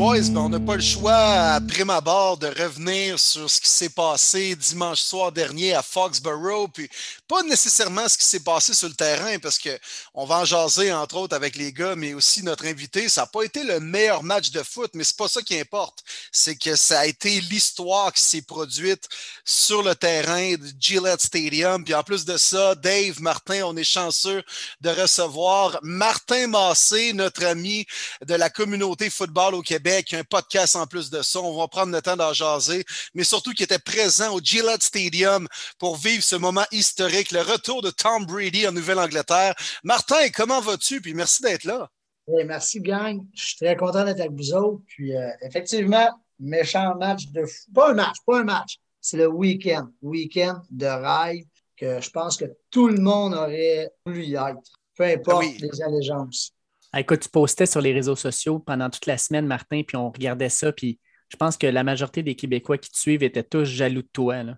Boys, ben, on n'a pas le choix, à prime abord, de revenir sur ce qui s'est passé dimanche soir dernier à Foxborough, puis pas nécessairement ce qui s'est passé sur le terrain, parce qu'on va en jaser, entre autres, avec les gars, mais aussi notre invité. Ça n'a pas été le meilleur match de foot, mais c'est pas ça qui importe. C'est que ça a été l'histoire qui s'est produite sur le terrain de Gillette Stadium. Puis en plus de ça, Dave, Martin, on est chanceux de recevoir Martin Massé, notre ami de la communauté football au Québec, un podcast en plus de ça. On va prendre le temps d'en jaser, mais surtout qui était présent au Gillette Stadium pour vivre ce moment historique, le retour de Tom Brady en Nouvelle-Angleterre. Martin, comment vas-tu? Puis merci d'être là. merci, gang. Je suis très content d'être avec vous autres. Puis euh, effectivement, méchant match de fou. Pas un match, pas un match. C'est le week-end. Week-end de rêve que je pense que tout le monde aurait voulu y être. Peu importe les allégeances. Ah, écoute, tu postais sur les réseaux sociaux pendant toute la semaine, Martin, puis on regardait ça, puis je pense que la majorité des Québécois qui te suivent étaient tous jaloux de toi.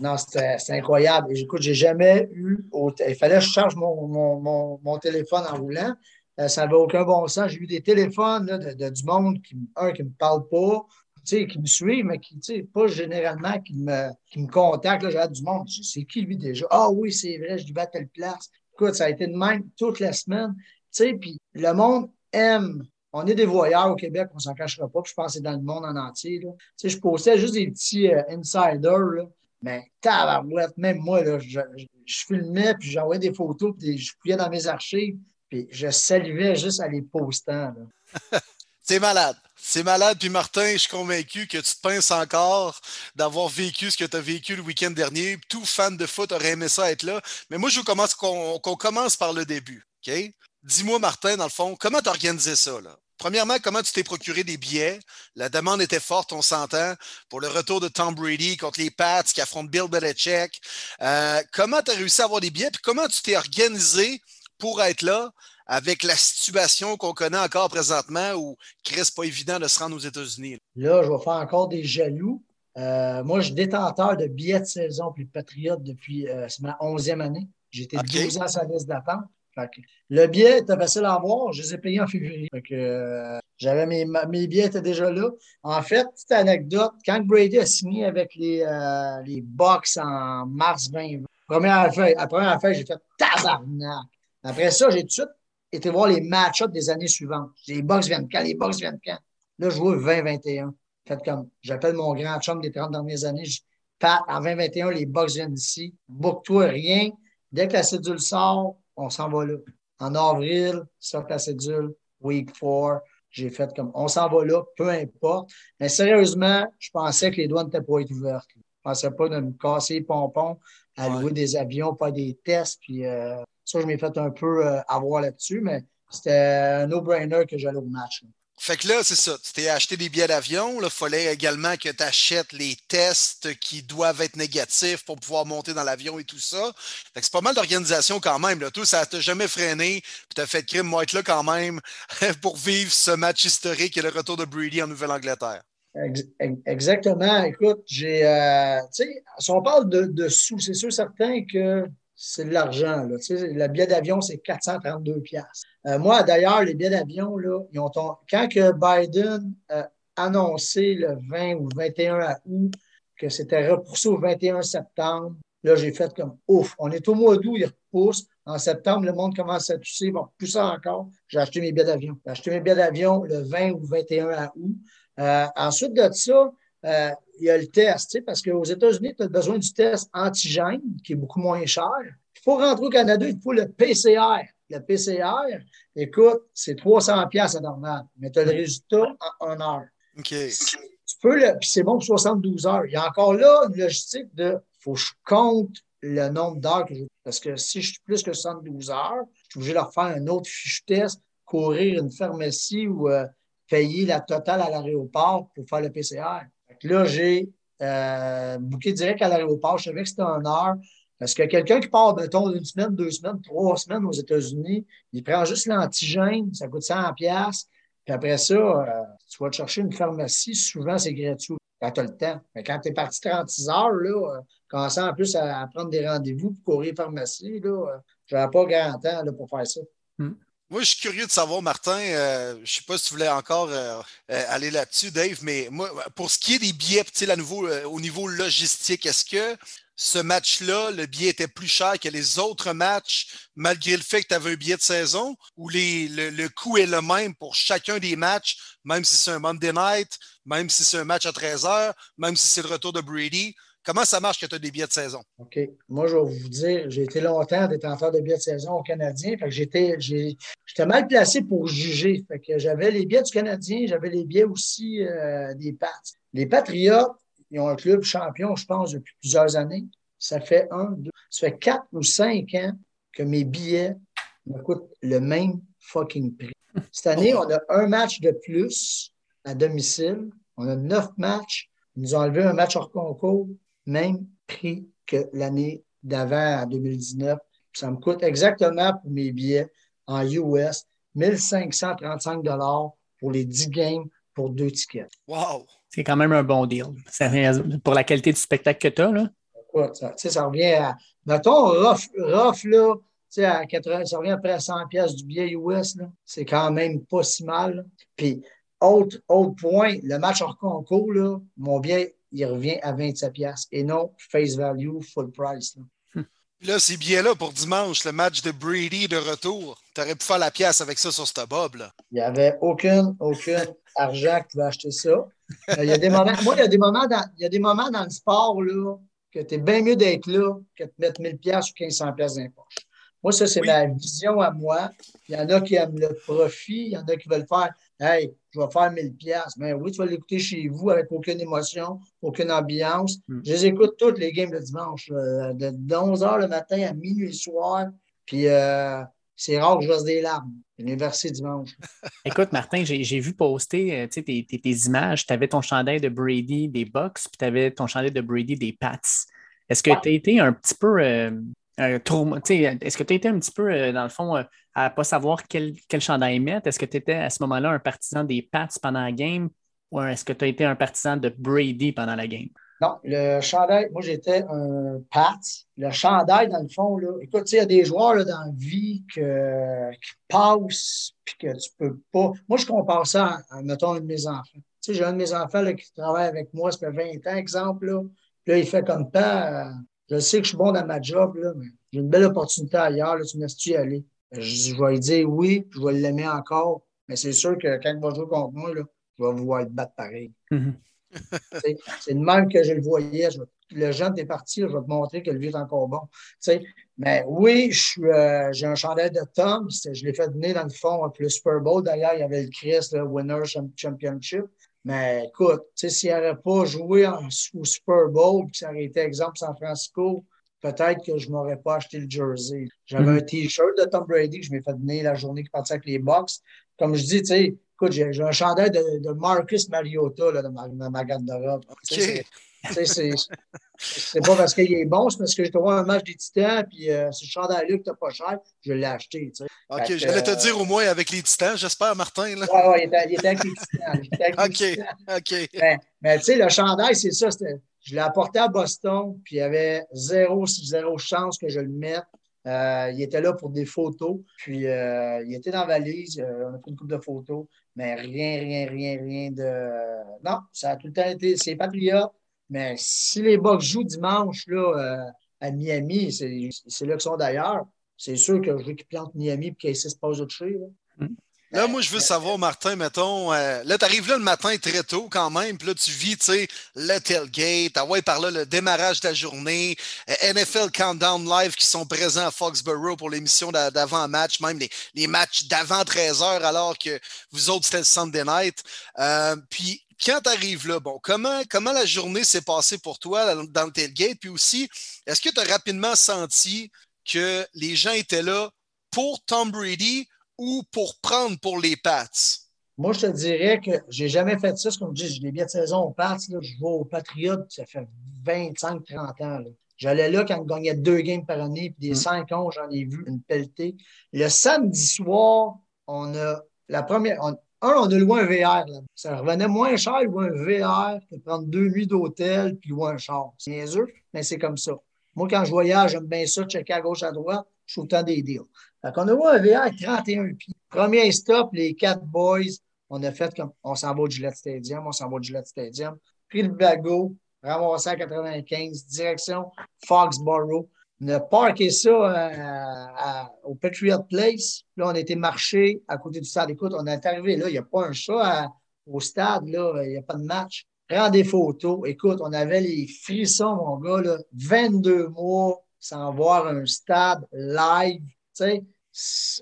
Non, c'était incroyable. Et, écoute, j'ai jamais eu. Il fallait que je charge mon, téléphone en roulant. Euh, ça n'avait aucun bon sens. J'ai eu des téléphones de, du monde, qui, un, qui ne me parle pas, qui me suivent, mais qui, pas généralement qui me, qui me contactent. J'ai du monde. C'est qui lui déjà? Ah oui, c'est vrai, je lui à telle place. Écoute, ça a été de même toute la semaine sais, puis le monde aime. On est des voyeurs au Québec, on s'en cachera pas, puis je pense que c'est dans le monde en entier. Je postais juste des petits euh, insiders, là, mais tabarouette, même moi, je, filmais, puis j'envoyais des photos, puis je fouillais dans mes archives, puis je salivais juste à les postant. C'est malade. C'est malade. Puis Martin, je suis convaincu que tu te pinces encore d'avoir vécu ce que tu as vécu le week-end dernier. Tout fan de foot aurait aimé ça être là. Mais moi, je veux qu'on commence par le début. OK? Dis-moi, Martin, dans le fond, comment tu organisé ça? Là? Premièrement, comment tu t'es procuré des billets? La demande était forte, on s'entend, pour le retour de Tom Brady contre les Pats qui affrontent Bill Belichick. Euh, comment tu as réussi à avoir des billets? Puis comment tu t'es organisé pour être là avec la situation qu'on connaît encore présentement où il reste pas évident de se rendre aux États-Unis? Là, je vais faire encore des jaloux. Euh, moi, je suis détenteur de billets de saison pour les Patriotes depuis euh, ma 11e année. J'étais okay. 12 ans sur la liste d'attente le billet était facile à avoir. Je les ai payés en février. Euh, j'avais mes, mes, billets étaient déjà là. En fait, petite anecdote, quand Brady a signé avec les, euh, les Bucks en mars 2020, première feuille, la première feuille, j'ai fait tabarnak. Après ça, j'ai tout de suite été voir les match-ups des années suivantes. Les Bucks viennent quand? Les Bucks viennent quand? Là, je joue 2021. Fait comme, j'appelle mon grand chum des 30 dernières années. Je Pat, en 2021, les Bucks viennent ici. Book-toi rien. Dès que la cédule sort, on s'en va là. En avril, sort la cédule, week 4. J'ai fait comme on s'en va là, peu importe. Mais sérieusement, je pensais que les douanes n'étaient pas ouvertes. Je ne pensais pas de me casser les pompons, à louer des avions, pas des tests. Puis euh, ça, je m'ai fait un peu euh, avoir là-dessus, mais c'était un no-brainer que j'allais au match. Fait que là, c'est ça. Tu t'es acheté des billets d'avion. Il fallait également que tu achètes les tests qui doivent être négatifs pour pouvoir monter dans l'avion et tout ça. Fait que c'est pas mal d'organisation quand même. Là. Tout, ça t'a jamais freiné. Puis t'as fait crime, moi, être là quand même pour vivre ce match historique et le retour de Brady en Nouvelle-Angleterre. Exactement. Écoute, j'ai. Euh, tu sais, si on parle de, de sous, c'est sûr certain que c'est de l'argent. Tu sais, le billet d'avion, c'est 432 pièces. Euh, moi, d'ailleurs, les billets d'avion, ils quand que Biden a annoncé le 20 ou 21 août que c'était repoussé au 21 septembre, là, j'ai fait comme ouf, on est au mois d'août, il repousse. En septembre, le monde commence à pousser, bon, pousser encore. J'ai acheté mes billets d'avion. J'ai acheté mes billets d'avion le 20 ou 21 août. Euh, ensuite de ça, euh, il y a le test, parce qu'aux États-Unis, tu as besoin du test antigène, qui est beaucoup moins cher. Pour rentrer au Canada, il faut le PCR. Le PCR, écoute, c'est 300 pièces à normal, mais tu as le résultat en 1 heure. OK. Tu peux le, puis c'est bon pour 72 heures. Il y a encore là une logistique de, faut que je compte le nombre d'heures que je Parce que si je suis plus que 72 heures, je suis obligé de leur faire un autre fiche test, courir une pharmacie ou euh, payer la totale à l'aéroport pour faire le PCR. Là, j'ai euh, booké direct à l'aéroport. Je savais que c'était une heure. Parce que quelqu'un qui part, mettons, d'une semaine, deux semaines, trois semaines aux États-Unis, il prend juste l'antigène, ça coûte 100 pièces. Puis après ça, euh, tu vas te chercher une pharmacie, souvent c'est gratuit quand tu as le temps. Mais quand tu es parti 36 heures, là, euh, commençant en plus à, prendre des rendez-vous pour courir pharmacie, là, euh, je n'avais pas grand temps là, pour faire ça. Hmm. Moi, je suis curieux de savoir, Martin, euh, je ne sais pas si tu voulais encore euh, euh, aller là-dessus, Dave, mais moi, pour ce qui est des billets, nouveau, au niveau logistique, est-ce que ce match-là, le billet était plus cher que les autres matchs, malgré le fait que tu avais un billet de saison, ou les, le, coût est le même pour chacun des matchs, même si c'est un Monday night, même si c'est un match à 13 h même si c'est le retour de Brady? Comment ça marche que tu as des billets de saison? OK. Moi, je vais vous dire, j'ai été longtemps détenteur de billets de saison au Canadien. J'étais, j'étais mal placé pour juger. Fait que j'avais les billets du Canadien, j'avais les billets aussi euh, des Pats. Les Patriotes, ils ont un club champion, je pense, depuis plusieurs années. Ça fait un, deux, ça fait quatre ou cinq ans que mes billets me coûtent le même fucking prix. Cette année, on a un match de plus à domicile. On a neuf matchs. Ils nous ont enlevé un match hors concours même prix que l'année d'avant, en 2019. Ça me coûte exactement pour mes billets en US 1535 pour les 10 games pour deux tickets. Wow! C'est quand même un bon deal. pour la qualité du spectacle que tu as, là. ça, ça revient à. Mettons, rough, rough là, à 80, ça revient à près à 100 pièces du billet US. C'est quand même pas si mal. Puis, autre, autre point, le match hors concours, là, mon billet il revient à 27 pièces et non face value, full price. Là, là ces billets-là pour dimanche, le match de Brady de retour, tu aurais pu faire la pièce avec ça sur ce bob. Là. Il n'y avait aucun, aucun argent qui pouvait acheter ça. Euh, il y a des moments, moi, il y a des moments dans, il y a des moments dans le sport là, que tu es bien mieux d'être là que de mettre 1000 pièces ou 1500 pièces dans poche. Moi, ça, c'est ma vision à moi. Il y en a qui aiment le profit, il y en a qui veulent faire Hey, je vais faire 1000 pièces. Mais oui, tu vas l'écouter chez vous avec aucune émotion, aucune ambiance. Hmm. Je les écoute toutes les games le dimanche, euh, de 11h le matin à minuit le soir. Puis euh, c'est rare que je fasse des larmes. Je dimanche. Écoute, Martin, j'ai vu poster euh, tes, tes, images. Tu avais ton chandail de Brady des Bucks, puis tu avais ton chandail de Brady des Pats. Est-ce que tu as été un petit peu est-ce que tu étais un petit peu, euh, dans le fond, euh, à ne pas savoir quel, quel chandail mettre? Est-ce que tu étais à ce moment-là un partisan des Pats pendant la game ou est-ce que tu as été un partisan de Brady pendant la game? Non, le chandail, moi j'étais un Pat. Le chandail, dans le fond, là, écoute, il y a des joueurs là, dans la vie que, qui passent puis que tu peux pas. Moi, je compare ça à, mettons, un de mes enfants. Tu sais, j'ai un de mes enfants là, qui travaille avec moi, ça fait 20 ans, exemple. Là, là il fait comme pas. Je sais que je suis bon dans ma job, là, mais j'ai une belle opportunité ailleurs, là, tu me laisses-tu aller? Je, vais lui dire oui, je vais l'aimer encore, mais c'est sûr que quand il va jouer contre moi, là, je vais vouloir être battre pareil. Mm-hmm. c'est de même que je le voyais. le jeune est parti, je vais te montrer que le vieux est encore bon. mais oui, euh, j'ai un chandail de Tom. Je l'ai fait venir dans le fond avec le Super Bowl. D'ailleurs, il y avait le Chris, le Winner Championship. Mais écoute, s'il n'aurait pas joué au Super Bowl, puis ça aurait été exemple San Francisco, peut-être que je ne m'aurais pas acheté le jersey. J'avais mm-hmm. un T-shirt de Tom Brady que je m'ai fait donner la journée qui partait avec les Bucks. Comme je dis, tu sais, écoute, j'ai un chandail de, Marcus Mariota là, dans, ma, dans ma garde-robe. C'est pas parce qu'il est bon, c'est parce que j'ai trouvé un match des Titans, puis euh, ce chandail-là que t'as pas cher, je l'ai acheté. OK, j'allais te dire au moins avec les Titans, j'espère, Martin. Oui, ouais, il, était, il, était, avec les Titans. OK, OK. Mais, tu sais, le chandail, c'est ça. Je l'ai apporté à Boston, puis il y avait zéro, zéro chance que je le mette. Euh, il était là pour des photos, puis euh, il était dans la valise, on a pris une couple de photos, mais rien, rien, rien, rien de. Non, ça a tout le temps été. C'est Patriot, mais si les Bucks jouent dimanche là, euh, à Miami, c'est là qu'ils sont d'ailleurs, c'est sûr que je veux qu'ils plantent Miami et qu'ils se passe autre chose. Là. Là, moi, je veux savoir, Martin, mettons, euh, là, tu arrives là le matin très tôt quand même, puis là, tu vis, tu sais, le tailgate, ah ouais, par là, le démarrage de la journée, euh, NFL Countdown Live qui sont présents à Foxborough pour l'émission d'avant-match, même les, les matchs d'avant 13h, alors que vous autres, c'était le Sunday night. puis, quand tu arrives là, bon, comment, comment la journée s'est passée pour toi dans le tailgate? Puis aussi, est-ce que tu as rapidement senti que les gens étaient là pour Tom Brady ou pour prendre pour les Pats? Moi, je te dirais que j'ai jamais fait ça. Comme je dis, j'ai des billets de saison aux Pats. je vais aux Patriotes, ça fait 25-30 ans. J'allais là quand on gagnait deux games par année, puis des mm. cinq ans, j'en ai vu une pelletée. Le samedi soir, on a la première, un, on a loué un VR. Là. Ça revenait moins cher louer un VR que prendre deux nuits d'hôtel puis louer un char. C'est niaiseux, mais c'est comme ça. Moi, quand je voyage, j'aime bien ça, checker à gauche, à droite. Je suis autant des deals. Fait qu'on a vu un VR 31 pieds. Premier stop, les quatre boys, on a fait comme on s'en va au Gillette Stadium, on s'en va au Gillette Stadium. Pris le bagot, ramassé à 95, direction Foxborough. On a parké ça euh, au Patriot Place. Là, on était marché à côté du stade. Écoute, on est arrivé là, il n'y a pas un chat au stade, là, il n'y a pas de match. Prends des photos. Écoute, on avait les frissons, mon gars, là, 22 mois sans voir un stade live.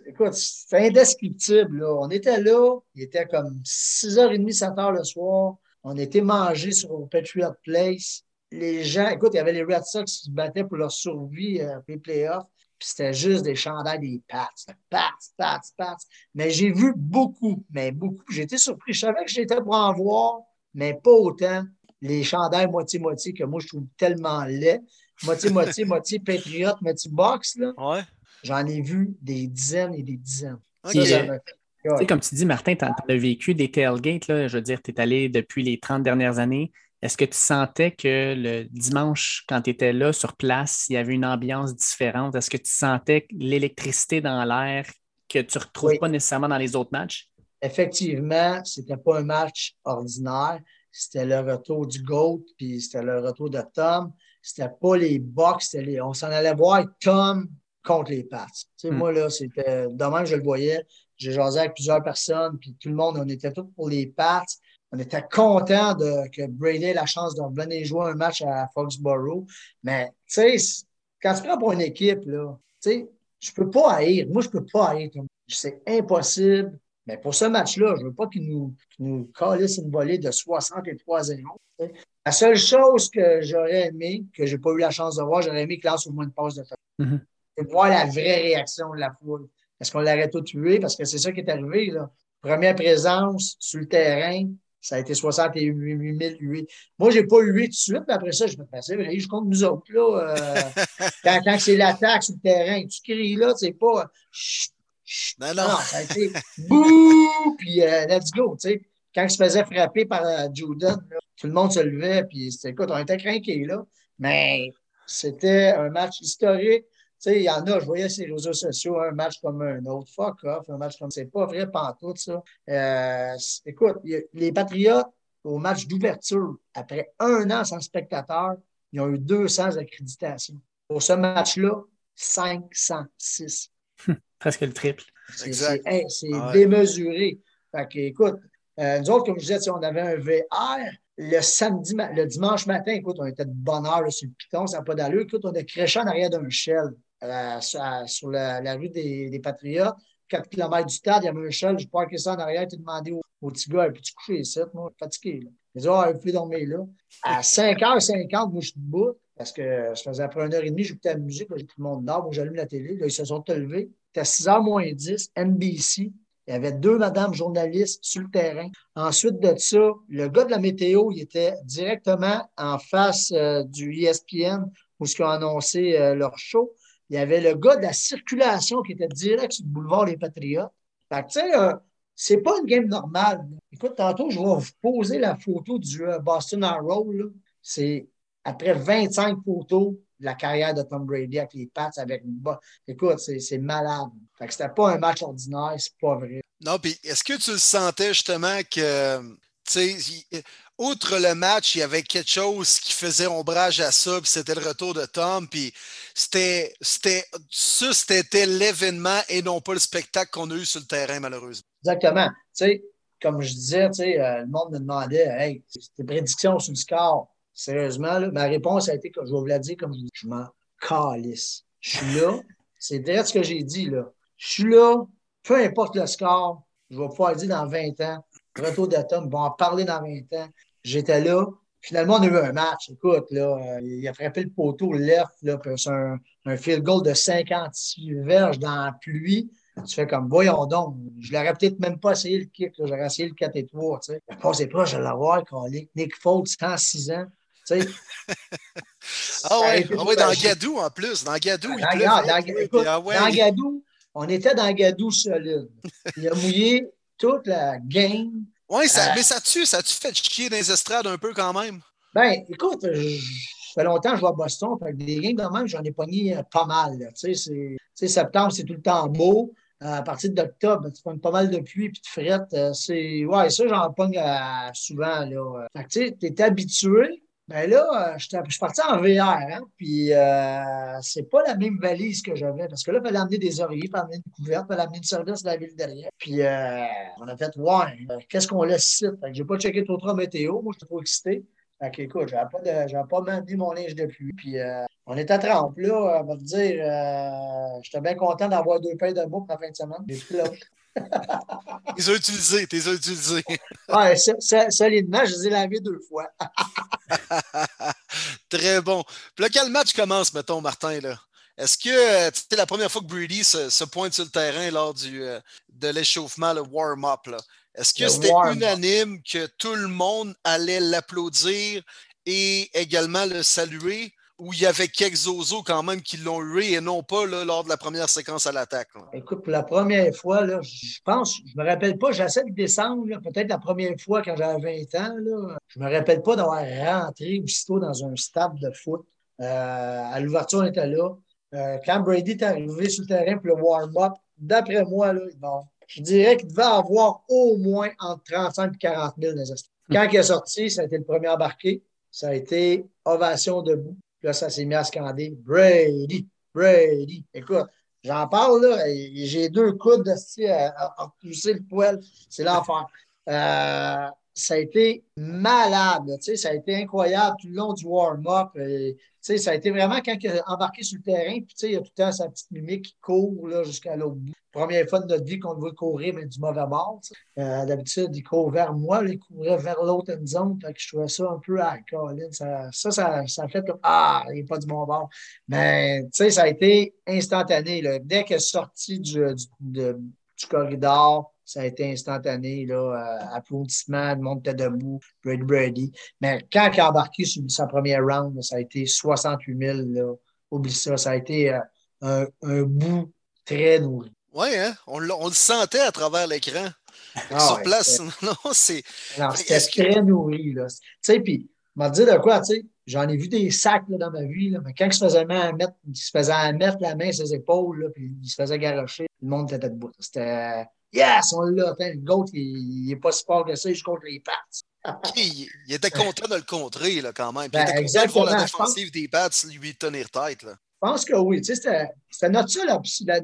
Écoute, c'est indescriptible. Là. On était là, il était comme 6h30, 7h le soir. On était mangé sur Patriot Place. Les gens, écoute, il y avait les Red Sox qui se battaient pour leur survie euh, pour les playoffs. Puis c'était juste des chandails, des Pats. Pats, Pats, Pats. Mais j'ai vu beaucoup, mais beaucoup. J'étais surpris. Je savais que j'étais pour en voir mais pas autant les chandails moitié-moitié que moi, je trouve tellement laid. Moitié-moitié, moitié Patriot, moitié Box, là. Ouais. J'en ai vu des dizaines et des dizaines. comme tu dis, Martin, tu as, vécu des tailgates, là, je veux dire, tu es allé depuis les 30 dernières années. Est-ce que tu sentais que le dimanche, quand tu étais là sur place, il y avait une ambiance différente? Est-ce que tu sentais l'électricité dans l'air que tu ne retrouves pas nécessairement dans les autres matchs? effectivement, c'était pas un match ordinaire. C'était le retour du GOAT, puis c'était le retour de Tom. C'était pas les box, les... on s'en allait voir Tom contre les Pats. Hmm. Moi, là, c'était. Demain, je le voyais. J'ai jasé avec plusieurs personnes, puis tout le monde, on était tous pour les Pats. On était content de, que Brady ait la chance de venir jouer un match à Foxborough. Mais, tu sais, quand tu prends pour une équipe, là, tu sais, je peux pas haïr. Moi, je peux pas haïr. C'est impossible mais pour ce match-là, je ne veux pas qu'ils nous, qu nous calissent une volée de 63-0. La seule chose que j'aurais aimé, que je n'ai pas eu la chance de voir, j'aurais aimé qu'il lance au moins une passe de temps. Mm voir la vraie réaction de la foule. Est-ce qu'on l'aurait tout tué? Parce que c'est ça qui est arrivé. Là. Première présence sur le terrain, ça a été 68 000 Moi, je n'ai pas eu 8 tout de suite, mais après ça, je me suis dit, je compte nous autres. Là, euh, quand, quand c'est l'attaque sur le terrain, tu cries là, c'est pas non, non. ça a été bouh, puis euh, let's go. Tu sais. Quand il se faisait frapper par euh, Jordan, tout le monde se levait, puis écoute, on était craqués là. Mais c'était un match historique. Tu sais, il y en a, je voyais sur les réseaux sociaux, un match comme un autre. Fuck off, un match comme c'est pas vrai pantoute, ça. Euh, écoute, les Patriotes, au match d'ouverture, après un an sans spectateurs, ils ont eu 200 accréditations. Pour ce match-là, 506. Presque le triple. C'est démesuré. Fait que, écoute, euh, nous autres, comme je disais, on avait un VR. Le samedi, le dimanche matin, écoute, on était de bonne heure sur le piton, ça n'a pas d'allure. Écoute, on a créché en arrière d'un shell euh, sur, la, rue des, Patriotes. 4 km du stade, il y avait un shell, je parqué ça en arrière, tu demandé au, au, petit gars, peux-tu coucher ici? Moi, fatigué. Là. Il dit, ah, dormir là. À 5h50, moi, je suis debout parce que je faisais après une heure et demie, j'écoutais la musique, j'ai tout le monde moi, j'allume la télé, ils se sont levés. C'était à 6h moins 10, NBC. Il y avait deux madames journalistes sur le terrain. Ensuite de ça, le gars de la météo, il était directement en face euh, du ESPN où ils ont annoncé euh, leur show. Il y avait le gars de la circulation qui était direct sur le boulevard des Patriotes. Fait que, tu sais, euh, c'est pas une game normale. Écoute, tantôt, je vais vous poser la photo du Boston Arrow. C'est après 25 photos, la carrière de Tom Brady avec les Pats, avec Écoute, c'est malade. Fait que c'était pas un match ordinaire, c'est pas vrai. Non, puis est-ce que tu le sentais justement que, tu sais, outre le match, il y avait quelque chose qui faisait ombrage à ça, puis c'était le retour de Tom, puis c'était, c'était, ça, c'était l'événement et non pas le spectacle qu'on a eu sur le terrain, malheureusement. Exactement. Tu sais, comme je disais, tu sais, euh, le monde me demandait, hey, tes prédictions sur le score. Sérieusement, ma réponse a été je vais vous la dire comme je dis, je m'en calisse. Je suis là. C'est direct ce que j'ai dit, là. Je suis là, peu importe le score, je vais pouvoir dire dans 20 ans, retour d'Atom, ils vont en parler dans 20 ans. J'étais là. Finalement, on a eu un match. Écoute, là, euh, il a frappé le poteau left, là, c'est un, un field goal de 56 verges dans la pluie. Tu fais comme, voyons donc, je l'aurais peut-être même pas essayé le kick, j'aurais essayé le 4 et 3, tu sais. c'est proche de l'avoir, Nick Fold, 106 ans. ah ouais, ah dans Gadou en plus. Dans Gadou, il dans, dans, ah dans Gadou, on était dans Gadou solide. Il a mouillé toute la game. Oui, ça, euh, mais ça tue, ça tu fait chier dans les estrades un peu quand même. Ben, écoute, fait longtemps que je vois à Boston. Fait des games de même, j'en ai pogné euh, pas mal. Tu sais, septembre, c'est tout le temps beau. Euh, à partir d'octobre, tu pognes pas mal de pluie puis de frette. C'est... Ouais, ça, j'en pogne souvent. Là. Fait tu sais, es habitué. Ben là, je suis parti en VR, hein, puis euh, c'est pas la même valise que j'avais, parce que là, il fallait amener des oreillers, il fallait amener une couverte, il fallait amener une service de la ville derrière. Puis on a fait, ouais, qu'est-ce qu'on laisse ici? Fait que j'ai pas checké trop trop météo, moi, j'étais trop excité. Fait que, écoute, j'avais pas, de, pas maintenu mon linge de pluie. Puis, euh, on est à trempe, là. On va te dire, euh, j'étais bien content d'avoir deux paires de mots pour la fin de semaine. Les as utilisés, t'es as utilisés. ouais, solidement, je les ai lavés deux fois. Très bon. Puis là, quel match commence, mettons, Martin, là? Est-ce que euh, c'était la première fois que Brady se, pointe sur le terrain lors du, de l'échauffement, le warm-up? Est-ce que c'était unanime que tout le monde allait l'applaudir et également le saluer? Ou il y avait quelques zozos quand même qui l'ont eu et non pas lors de la première séquence à l'attaque? Écoute, pour la première fois, là, je pense, je me rappelle pas, j'essaie de descendre, peut-être la première fois quand j'avais 20 ans, là, je me rappelle pas d'avoir rentré aussitôt dans un stade de foot. Euh, à l'ouverture, on était là. Euh, quand Brady est arrivé sur le terrain pour le warm-up, d'après moi, là, bon, je dirais qu'il devait avoir au moins entre 35 et 40 000 dans Quand il est sorti, ça a été le premier embarqué. Ça a été ovation debout. Là, ça s'est mis à scander Brady, Brady. Écoute, j'en parle là, j'ai deux coudes de à, à, pousser le poil. C'est l'enfer. Euh, ça a été malade. ça a été incroyable tout le long du warm-up. Ça a été vraiment quand il a embarqué sur le terrain, puis il a tout le temps sa petite mimique qui court jusqu'à l'autre bout. Première fois de notre vie qu'on le voit courir, mais du mauvais bord. Euh, d'habitude, il court vers moi, il courait vers l'autre zone. Fait que je trouvais ça un peu à Colin. Ça, ça, ça, fait comme Ah, il n'est pas du bon bord. Mais ça a été instantané. Dès qu'il est sorti du, du corridor, ça a été instantané, là, euh, applaudissements, le monde était debout, Brady Brady. Mais quand il a embarqué sur sa première round, ça a été 68 000. Là. Oublie ça, ça a été euh, un, un, bout très nourri. Oui, hein? on, on, le sentait à travers l'écran. Ah sur place, non, c'est. C'était très nourri. Là. Tu sais, puis, m'a dit de quoi, tu sais, j'en ai vu des sacs là, dans ma vie, là, mais quand il se faisait mettre, il se faisait mettre la main sur ses épaules, là, puis il se faisait garocher, le monde était debout. C'était Yes, on l'a. Le GOAT, il n'est pas si fort que ça, il contre les Pats. il, était content de le contrer là, quand même. il ben, était content de voir la défense des Pats lui tenir tête. Là. Je pense que oui. C'était notre seule,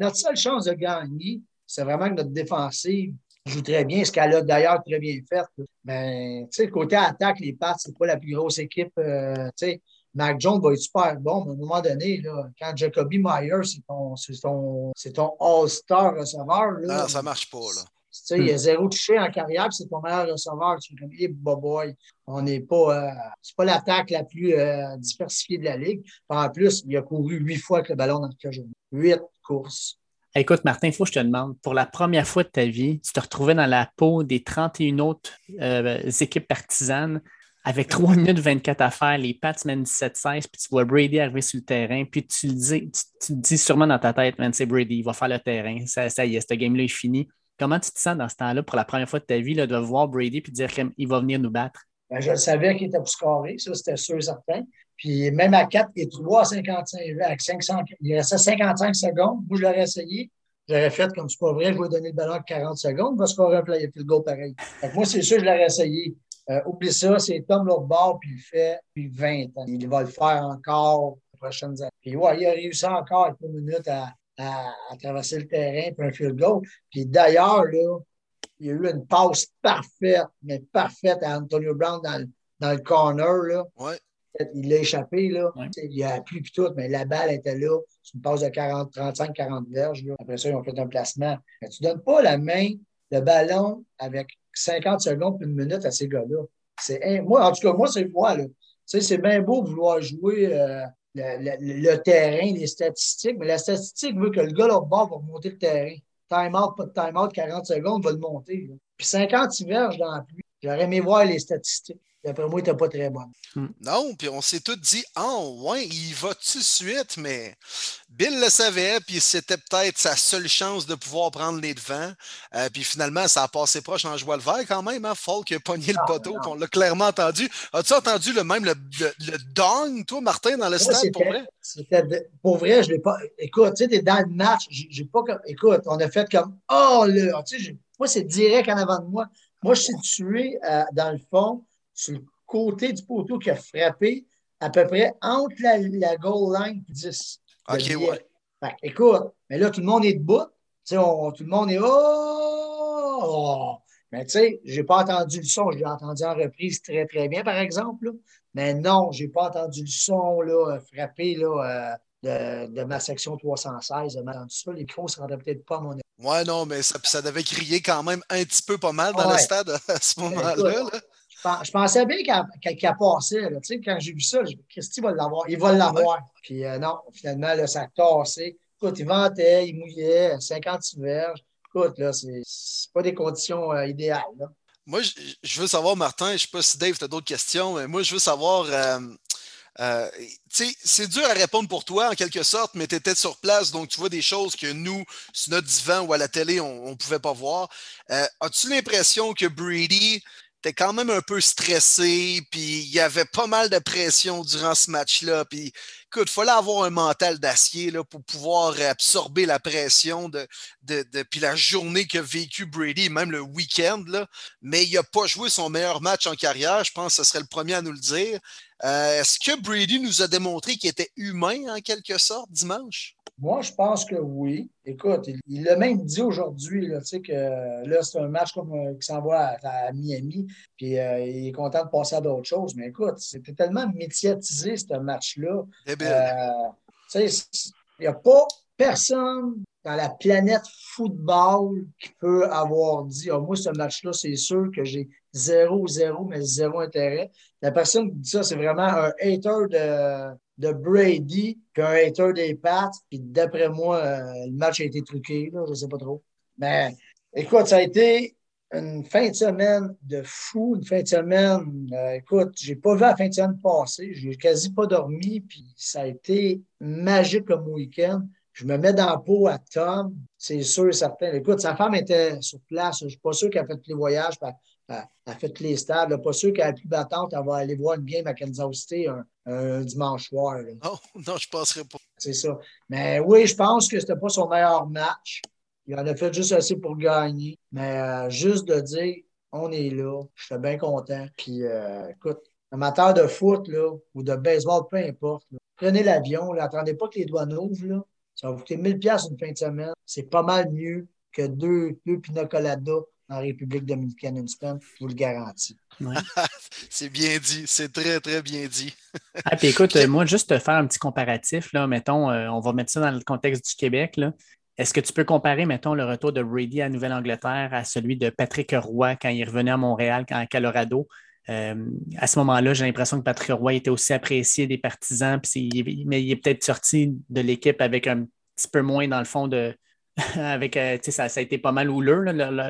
notre seule chance de gagner. C'est vraiment que notre défensive joue très bien, ce qu'elle a d'ailleurs très bien fait. Mais ben, côté attaque, les Pats, c'est pas la plus grosse équipe. Euh, Mac Jones va être super bon, mais à un moment donné, là, quand Jacoby Myers, c'est ton, ton, ton All-Star receveur. Là, non, ça marche pas. Là. Il y a hmm. zéro touché en carrière, c'est ton meilleur receveur. Tu es comme, hey, boy, on n'est pas. Euh, c'est pas l'attaque la plus euh, diversifiée de la Ligue. En plus, il a couru huit fois avec le ballon dans le cage. Huit courses. Écoute, Martin, il faut que je te demande, pour la première fois de ta vie, tu te retrouvais dans la peau des 31 autres euh, équipes partisanes avec 3 minutes 24 à faire, les Pats mènent 17-16, puis tu vois Brady arriver sur le terrain, puis tu le dis, tu, dis sûrement dans ta tête, man, c'est Brady, il va faire le terrain, ça, y est, ce game-là est fini. Comment tu te sens dans ce temps-là pour la première fois de ta vie là, de voir Brady puis de dire qu'il va venir nous battre? Ben, je savais qu'il était pour scorer, ça c'était sûr et certain. Puis même à 4 et 3 55, avec 500, il restait 55 secondes. Moi, je l'aurais essayé. J'aurais fait comme c'est pas vrai, je vais donner le ballon à 40 secondes, il va scorer un play, le goal pareil. moi, c'est sûr, je l'aurais essayé. Euh, oublie ça, c'est Tom bord, puis il fait depuis 20 ans. Il va le faire encore les prochaines années. Puis ouais, il a réussi encore avec une minute à, à, traverser le terrain pour un field goal. Puis d'ailleurs, là, il y a eu une passe parfaite, mais parfaite à Antonio Brown dans, dans le corner. Là. Ouais. Il l'a échappé, là. Il a appris puis tout, mais la balle était là. C'est une passe de 40, 35, 40 verges. Là. Après ça, ils ont fait un placement. Mais tu ne donnes pas la main, le ballon avec 50 secondes une minute à ces gars-là. C'est, moi, en tout cas, moi, c'est moi. Là. C'est bien beau vouloir jouer euh, le, terrain, les statistiques, mais la statistique veut que le gars là bas va remonter le terrain. Time-out, pas de time-out, 40 secondes, va le monter. Puis 50 verges dans la pluie. J'aurais aimé voir les statistiques. D'après moi, il n'était pas très bonne. Hmm. Non, puis on s'est tous dit, ah, oh, ouais, il va tout de suite, mais Bill le savait, puis c'était peut-être sa seule chance de pouvoir prendre les devants. Euh, puis finalement, ça a passé proche en jouant le vert quand même. Hein? Falk a pogné le poteau, on l'a clairement entendu. As-tu entendu le même, le, le, dong, toi, Martin, dans le stade, pour vrai? Pour vrai, je ne l'ai pas. Écoute, tu sais, es dans le match, j'ai pas comme. Écoute, on a fait comme, oh, là, tu sais, moi, c'est direct en avant de moi. Moi, je suis tué euh, dans le fond, sur le côté du poteau qui a frappé, à peu près entre la, goal line et 10. OK, ouais. écoute, mais là, tout le monde est debout. tout le monde est oh, oh! Mais tu sais, je n'ai pas entendu le son. J'ai entendu en reprise très, très bien, par exemple. Mais non, je n'ai pas entendu le son là, frapper là, euh, de, de, ma section 316. J'ai entendu ça. Les ne se rendaient peut-être pas à mon Ouais, non, mais ça, ça devait crier quand même un petit peu pas mal dans le stade à ce moment-là. Je pensais bien qu'elle a passé. Là, quand j'ai vu ça, je Christy va l'avoir? Il va l'avoir. Puis euh, non, finalement, là, ça a tassé. Écoute, il ventait, il mouillait, 56 verges. Écoute, là, c'est pas des conditions euh, idéales. Là. Moi, je, veux savoir, Martin, je ne sais pas si Dave, tu as d'autres questions, mais moi, je veux savoir. Euh, c'est dur à répondre pour toi en quelque sorte, mais tu étais sur place, donc tu vois des choses que nous, sur notre divan ou à la télé, on ne pouvait pas voir. As-tu l'impression que Brady était quand même un peu stressé, puis il y avait pas mal de pression durant ce match-là, puis écoute, il fallait avoir un mental d'acier pour pouvoir absorber la pression de, de, la journée qu'a vécu Brady, même le week-end. Mais il n'a pas joué son meilleur match en carrière. Je pense que ce serait le premier à nous le dire. Euh, est-ce que Brady nous a démontré qu'il était humain en quelque sorte dimanche? Moi, je pense que oui. Écoute, il l'a même dit aujourd'hui que là, c'est un match comme, euh, qui s'envoie à, Miami, puis euh, il est content de passer à d'autres choses. Mais écoute, c'était tellement médiatisé, ce match-là. il n'y a pas personne la planète football qui peut avoir dit oh, Moi, ce match-là, c'est sûr que j'ai zéro, zéro, mais zéro intérêt. La personne qui dit ça, c'est vraiment un hater de, de Brady, puis un hater des Pats. Puis d'après moi, euh, le match a été truqué, là, je ne sais pas trop. Mais écoute, ça a été une fin de semaine de fou, une fin de semaine. Euh, écoute, j'ai pas vu la fin de semaine passer, j'ai quasi pas dormi, puis ça a été magique comme week-end. Je me mets dans la peau à Tom, c'est sûr et certain. Écoute, sa femme était sur place. Je ne suis pas sûr qu'elle a fait tous les voyages, elle, a fait tous les stades. Je ne suis pas sûr qu'elle a pu battante, elle va aller voir une game à Kansas City un, dimanche soir. Non, non, je ne penserais pas. C'est ça. Mais oui, je pense que ce n'était pas son meilleur match. Il en a fait juste assez pour gagner. Mais euh, juste de dire, on est là, je suis bien content. Puis euh, écoute, amateur de foot là, ou de baseball, peu importe, prenez l'avion, n'attendez pas que les douanes ouvrent. Là. Ça va coûter 1000 pièces une fin de semaine. C'est pas mal mieux que deux, deux pinocoladas en République dominicaine une semaine, je vous le garantis. c'est bien dit, c'est très, très bien dit. ah, puis écoute, moi, juste te faire un petit comparatif, là, mettons, euh, on va mettre ça dans le contexte du Québec. Là. Est-ce que tu peux comparer, mettons, le retour de Brady à Nouvelle-Angleterre à celui de Patrick Roy quand il revenait à Montréal, à Colorado? Euh, à ce moment-là, j'ai l'impression que Patrick Roy était aussi apprécié des partisans, mais il est peut-être sorti de l'équipe avec un petit peu moins, dans le fond, de. avec, euh, ça, ça a été pas mal houleux,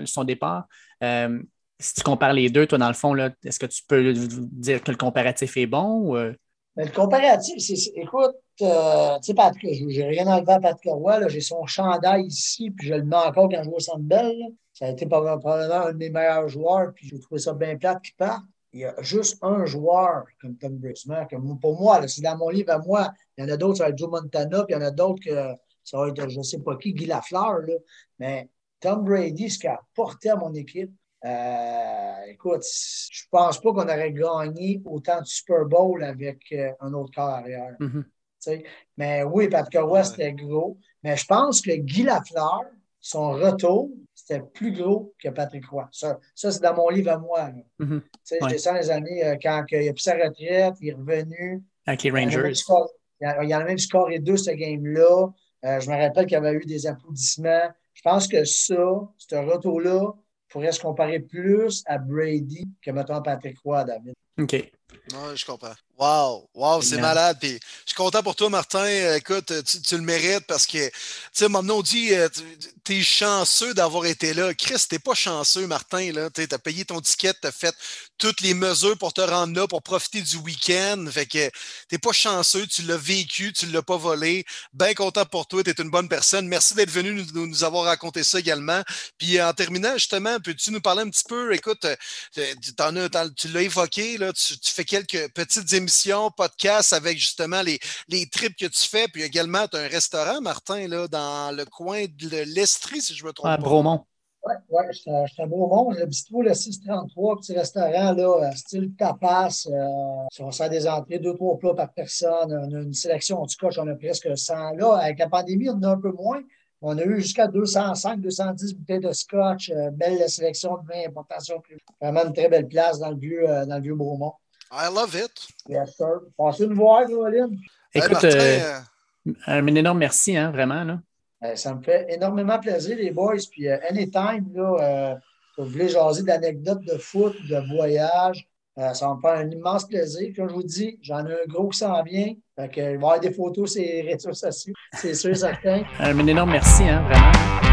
son départ. Euh, si tu compares les deux, toi, dans le fond, est-ce que tu peux dire que le comparatif est bon? Ben, le comparatif, c'est, écoute, tu sais, Patrick, j'ai rien enlevé à Patrick Roy, j'ai son chandail ici, puis je le mets encore quand je vois Sandbell. Ça a été probablement un de mes meilleurs joueurs, puis j'ai trouvé ça bien plate qu'il part il y a juste un joueur comme Tom Brady. Pour moi, c'est dans mon livre à moi. Il y en a d'autres, ça va être Joe Montana, puis il y en a d'autres que ça va être je ne sais pas qui, Guy Lafleur. Là. Mais Tom Brady, ce qu'il a apporté à mon équipe, euh, écoute, je ne pense pas qu'on aurait gagné autant de Super Bowl avec euh, un autre corps arrière. Mm-hmm. Mais oui, Patrick Roy, c'était gros. Mais je pense que Guy Lafleur, son retour, c'était plus gros que Patrick Roy. Ça, c'est dans mon livre à moi. Mm-hmm. Je descends les années euh, quand il a pris sa retraite, il est revenu. Avec les Rangers. Il y en a même scoré deux ce game-là. Euh, je me rappelle qu'il y avait eu des applaudissements. Je pense que ça, ce retour-là, pourrait se comparer plus à Brady que, mettons, Patrick Roy, David. OK. Non, je comprends. Wow, wow, c'est malade. Puis, je suis content pour toi, Martin. Écoute, tu, le mérites parce que, tu sais, maintenant, on dit, euh, tu es chanceux d'avoir été là. Chris, t'es pas chanceux, Martin. Tu as payé ton ticket, tu as fait toutes les mesures pour te rendre là, pour profiter du week-end. Fait que t'es pas chanceux, tu l'as vécu, tu l'as pas volé. Bien content pour toi, tu es une bonne personne. Merci d'être venu nous, nous, avoir raconté ça également. Puis en terminant, justement, peux-tu nous parler un petit peu? Écoute, euh, tu l'as évoqué, là, tu, fais quelques petites émissions, podcasts avec justement les, les trips que tu fais. Puis également, tu as un restaurant, Martin, là, dans le coin de l'Estrie, si je me trompe pas. Bromont. Oui, ouais, j'étais à Beaumont, le bistrot, le 633, petit restaurant, là, euh, style tapas. Euh, on sert des entrées, deux, trois plats par personne. On a une sélection, en tout cas, j'en ai presque 100. Là, avec la pandémie, on en a un peu moins. On a eu jusqu'à 205, 210 bouteilles de scotch, euh, belle sélection de vin, importation. Vraiment une très belle place dans le vieux, dans le vieux Beaumont. I love it. Yes, sir. Passez une voir, Caroline. Écoute, un énorme merci, hein, vraiment. Là. Euh, ça me fait énormément plaisir, les boys. Puis, euh, anytime, là, euh, vous voulez jaser d'anecdotes de foot, de voyage, ça va me faire un immense plaisir. Comme je vous dis, j'en ai un gros qui s'en vient. Fait que, il va y avoir des photos sur les réseaux sociaux, c'est sûr, certain. un énorme merci, hein, vraiment.